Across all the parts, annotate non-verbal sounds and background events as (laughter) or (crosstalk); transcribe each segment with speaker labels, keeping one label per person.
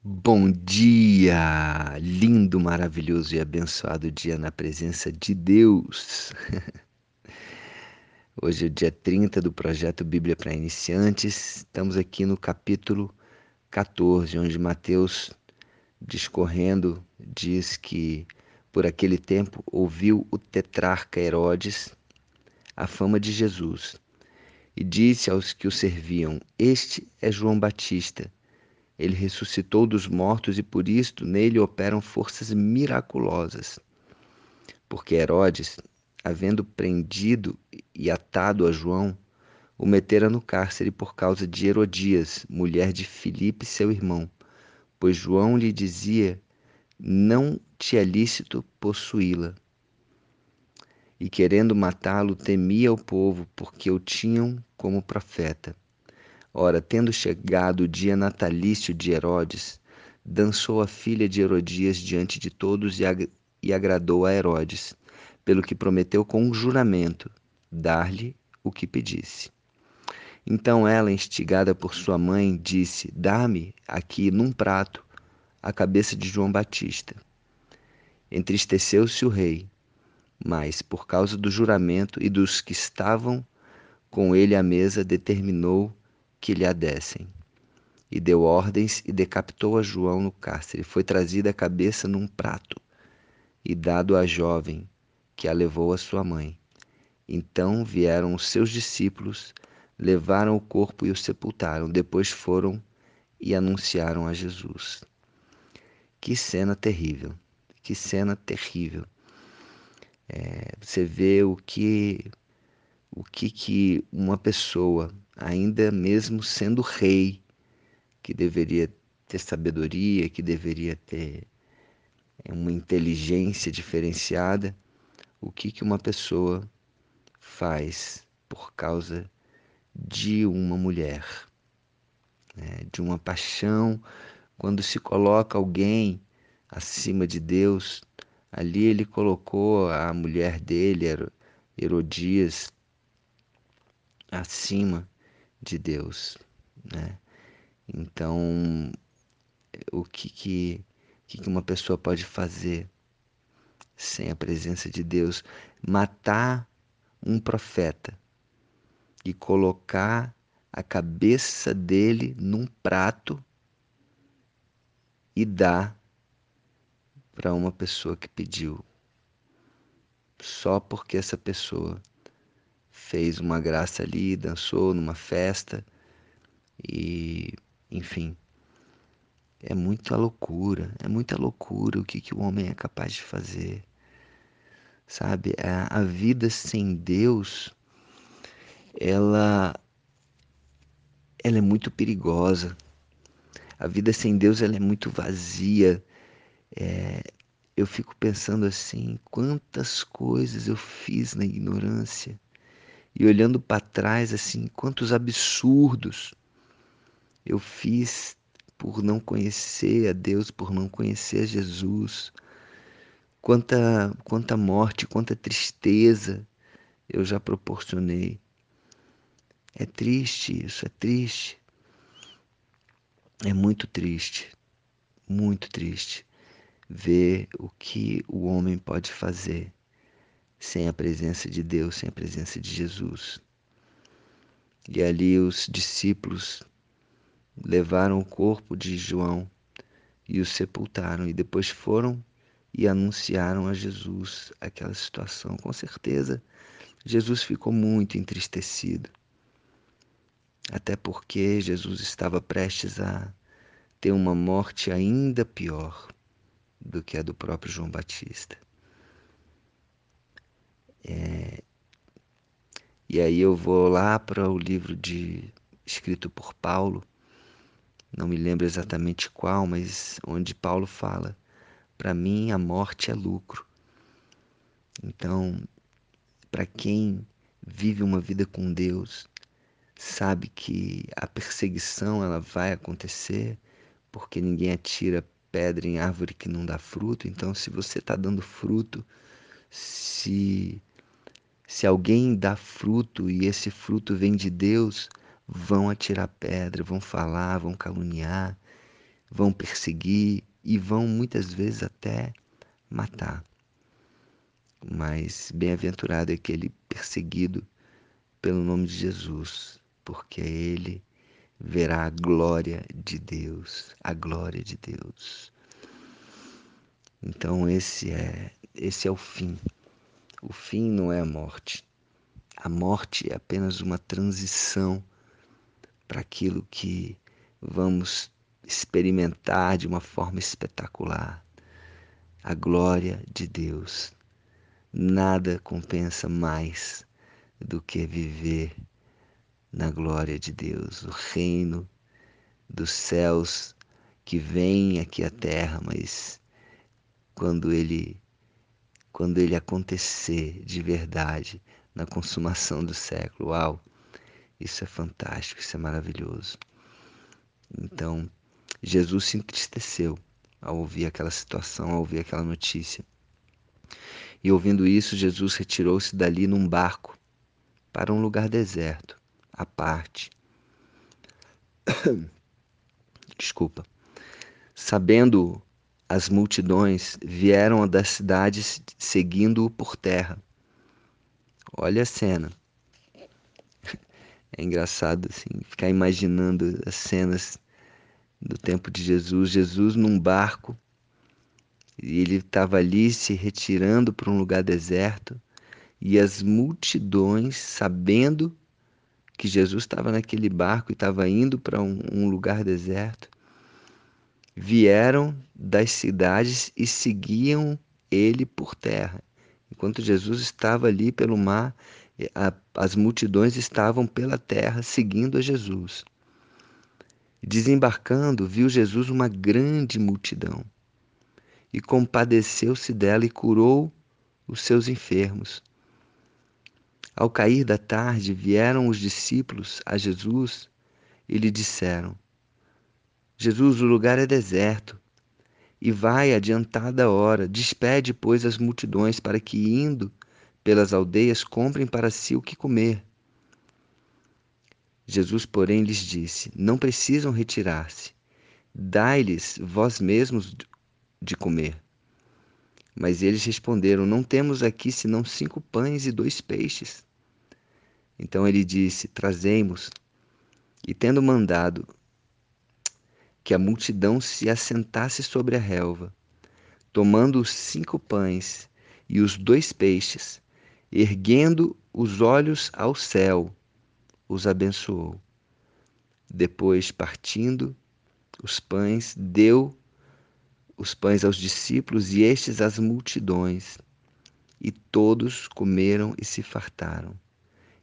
Speaker 1: Bom dia! Lindo, maravilhoso e abençoado dia na presença de Deus. (laughs) Hoje é o dia 30 do projeto Bíblia para Iniciantes. Estamos aqui no capítulo 14, onde Mateus, discorrendo, diz que por aquele tempo ouviu o tetrarca Herodes a fama de Jesus e disse aos que o serviam: Este é João Batista ele ressuscitou dos mortos e por isto nele operam forças miraculosas. Porque Herodes, havendo prendido e atado a João, o metera no cárcere por causa de Herodias, mulher de Filipe, seu irmão, pois João lhe dizia: Não te é lícito possuí-la. E querendo matá-lo, temia o povo, porque o tinham como profeta. Ora, tendo chegado o dia natalício de Herodes, dançou a filha de Herodias diante de todos e, ag e agradou a Herodes, pelo que prometeu com um juramento dar-lhe o que pedisse. Então ela, instigada por sua mãe, disse: Dá-me aqui num prato a cabeça de João Batista. Entristeceu-se o rei, mas, por causa do juramento e dos que estavam com ele à mesa, determinou que lhe adessem. E deu ordens e decapitou a João no cárcere. Foi trazida a cabeça num prato e dado à jovem, que a levou à sua mãe. Então vieram os seus discípulos, levaram o corpo e o sepultaram. Depois foram e anunciaram a Jesus. Que cena terrível, que cena terrível. É, você vê o que o que que uma pessoa ainda mesmo sendo rei, que deveria ter sabedoria, que deveria ter é, uma inteligência diferenciada, o que, que uma pessoa faz por causa de uma mulher, né? de uma paixão, quando se coloca alguém acima de Deus, ali ele colocou a mulher dele, Herodias, acima de Deus, né? Então, o que que, que que uma pessoa pode fazer sem a presença de Deus? Matar um profeta e colocar a cabeça dele num prato e dar para uma pessoa que pediu, só porque essa pessoa fez uma graça ali, dançou numa festa e, enfim, é muita loucura, é muita loucura o que, que o homem é capaz de fazer. Sabe, a, a vida sem Deus, ela, ela é muito perigosa. A vida sem Deus ela é muito vazia. É, eu fico pensando assim, quantas coisas eu fiz na ignorância e olhando para trás, assim, quantos absurdos eu fiz por não conhecer a Deus, por não conhecer a Jesus. Quanta, quanta morte, quanta tristeza eu já proporcionei. É triste isso, é triste. É muito triste, muito triste ver o que o homem pode fazer sem a presença de Deus, sem a presença de Jesus. E ali os discípulos levaram o corpo de João e o sepultaram, e depois foram e anunciaram a Jesus aquela situação. Com certeza, Jesus ficou muito entristecido, até porque Jesus estava prestes a ter uma morte ainda pior do que a do próprio João Batista. É, e aí eu vou lá para o livro de escrito por Paulo, não me lembro exatamente qual, mas onde Paulo fala: para mim a morte é lucro. Então, para quem vive uma vida com Deus, sabe que a perseguição ela vai acontecer, porque ninguém atira pedra em árvore que não dá fruto. Então, se você está dando fruto, se se alguém dá fruto e esse fruto vem de Deus, vão atirar pedra, vão falar, vão caluniar. vão perseguir e vão muitas vezes até matar. Mas bem-aventurado é aquele perseguido pelo nome de Jesus, porque ele verá a glória de Deus, a glória de Deus. Então esse é esse é o fim. O fim não é a morte. A morte é apenas uma transição para aquilo que vamos experimentar de uma forma espetacular. A glória de Deus. Nada compensa mais do que viver na glória de Deus, o reino dos céus que vem aqui à terra, mas quando ele quando ele acontecer de verdade na consumação do século, uau, isso é fantástico, isso é maravilhoso. Então, Jesus se entristeceu ao ouvir aquela situação, ao ouvir aquela notícia. E ouvindo isso, Jesus retirou-se dali num barco para um lugar deserto, à parte. (coughs) Desculpa. Sabendo as multidões, vieram das cidades seguindo-o por terra. Olha a cena. É engraçado assim, ficar imaginando as cenas do tempo de Jesus, Jesus num barco, e ele estava ali se retirando para um lugar deserto, e as multidões, sabendo que Jesus estava naquele barco e estava indo para um, um, lugar deserto, vieram das cidades e seguiam ele por terra. Enquanto Jesus estava ali pelo mar, a, as multidões estavam pela terra seguindo a Jesus. Desembarcando, viu Jesus uma grande multidão e compadeceu-se dela e curou os seus enfermos. Ao cair da tarde, vieram os discípulos a Jesus e lhe disseram: Jesus, o lugar é deserto e vai adiantada hora. Despede, pois, as multidões para que, indo pelas aldeias, comprem para si o que comer. Jesus, porém, lhes disse: Não precisam retirar-se. Dai-lhes vós mesmos de comer. Mas eles responderam: Não temos aqui senão cinco pães e dois peixes. Então ele disse: Trazemos. E tendo mandado que a multidão se assentasse sobre a relva, tomando os cinco pães e os dois peixes, erguendo os olhos ao céu, os abençoou. Depois, partindo os pães, deu os pães aos discípulos e estes às multidões. E todos comeram e se fartaram.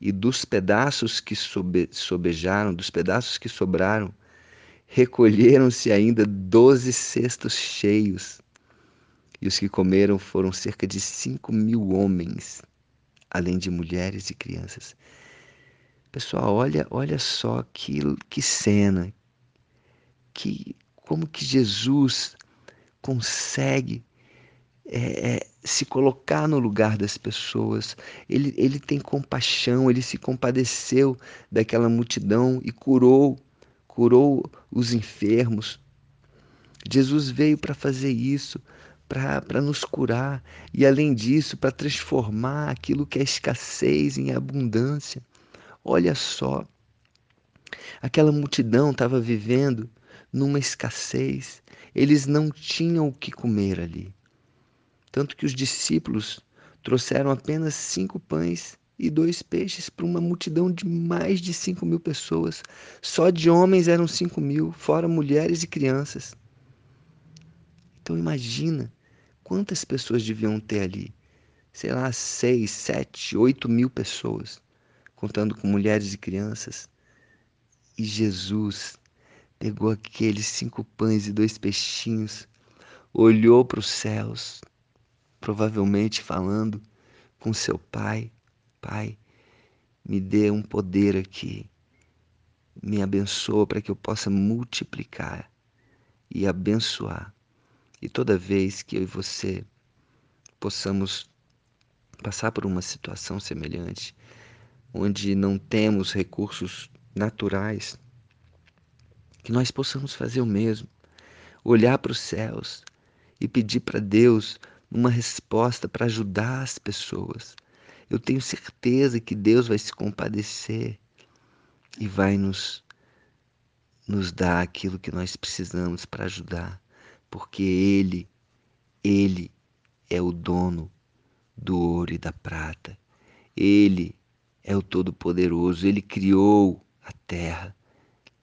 Speaker 1: E dos pedaços que sobe, sobejaram, dos pedaços que sobraram, recolheram-se ainda doze cestos cheios. E os que comeram foram cerca de cinco mil homens, além de mulheres e crianças. Pessoal, olha, olha só que, que cena, que como que Jesus consegue é, é, se colocar no lugar das pessoas. Ele, ele tem compaixão, ele se compadeceu daquela multidão e curou, curou os enfermos. Jesus veio para fazer isso, para nos curar e, além disso, para transformar aquilo que é escassez em abundância. Olha só, aquela multidão estava vivendo numa escassez, eles não tinham o que comer ali. Tanto que os discípulos trouxeram apenas cinco pães e dois peixes para uma multidão de mais de cinco mil pessoas. Só de homens eram cinco mil, fora mulheres e crianças. Então imagina quantas pessoas deviam ter ali. Sei lá, seis, sete, oito mil pessoas contando com mulheres e crianças. E Jesus pegou aqueles cinco pães e dois peixinhos, olhou para os céus, provavelmente falando com seu pai: Pai, me dê um poder aqui, me abençoa para que eu possa multiplicar e abençoar. E toda vez que eu e você possamos passar por uma situação semelhante, onde não temos recursos naturais, que nós possamos fazer o mesmo. olhar para os céus e pedir para Deus uma resposta para ajudar as pessoas. Eu tenho certeza que Deus vai se compadecer e vai nos nos dar aquilo que nós precisamos para ajudar, porque ele ele é o dono do ouro e da prata. Ele é o todo-poderoso, ele criou a terra.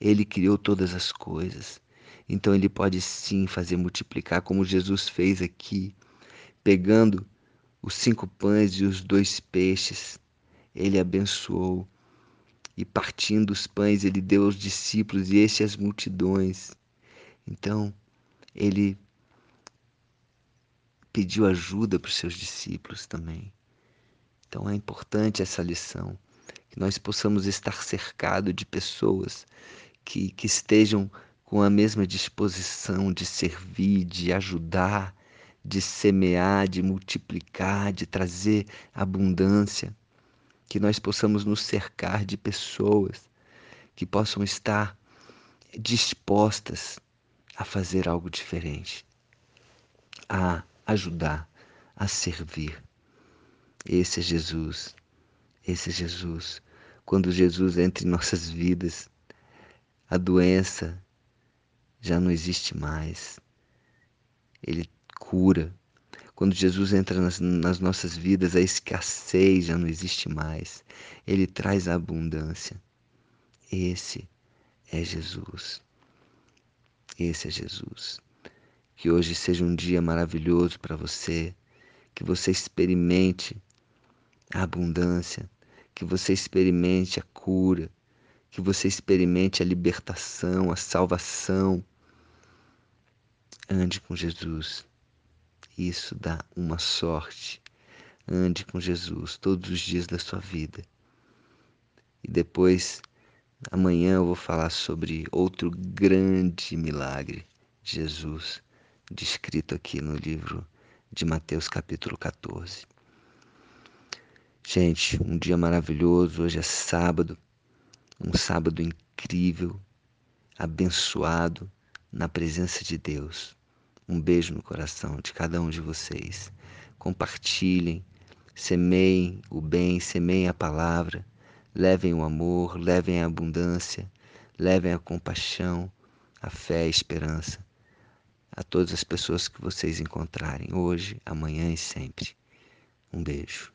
Speaker 1: Ele criou todas as coisas. Então ele pode sim fazer multiplicar, como Jesus fez aqui, pegando os cinco pães e os dois peixes. Ele abençoou e partindo os pães, ele deu aos discípulos e este às multidões. Então, ele pediu ajuda para os seus discípulos também. Então é importante essa lição, que nós possamos estar cercados de pessoas que, que estejam com a mesma disposição de servir, de ajudar, de semear, de multiplicar, de trazer abundância. Que nós possamos nos cercar de pessoas que possam estar dispostas a fazer algo diferente, a ajudar, a servir. Esse é Jesus. Esse é Jesus. Quando Jesus entra em nossas vidas, a doença já não existe mais. Ele cura. Quando Jesus entra nas, nas, nossas vidas, a escassez já não existe mais. Ele traz a abundância. Esse é Jesus. Esse é Jesus. Que hoje seja um dia maravilhoso para você. Que você experimente a abundância. Que você experimente a cura que você experimente a libertação, a salvação. Ande com Jesus. Isso dá uma sorte. Ande com Jesus todos os dias da sua vida. E depois, amanhã, eu vou falar sobre outro grande milagre de Jesus, descrito aqui no livro de Mateus, capítulo 14. Gente, um dia maravilhoso. Hoje é sábado um sábado incrível, abençoado na presença de Deus. Um beijo no coração de cada um de vocês. Compartilhem, semeiem o bem, semeiem a palavra, levem o amor, levem a abundância, levem a compaixão, a fé, a esperança a todas as pessoas que vocês encontrarem hoje, amanhã e sempre. Um beijo.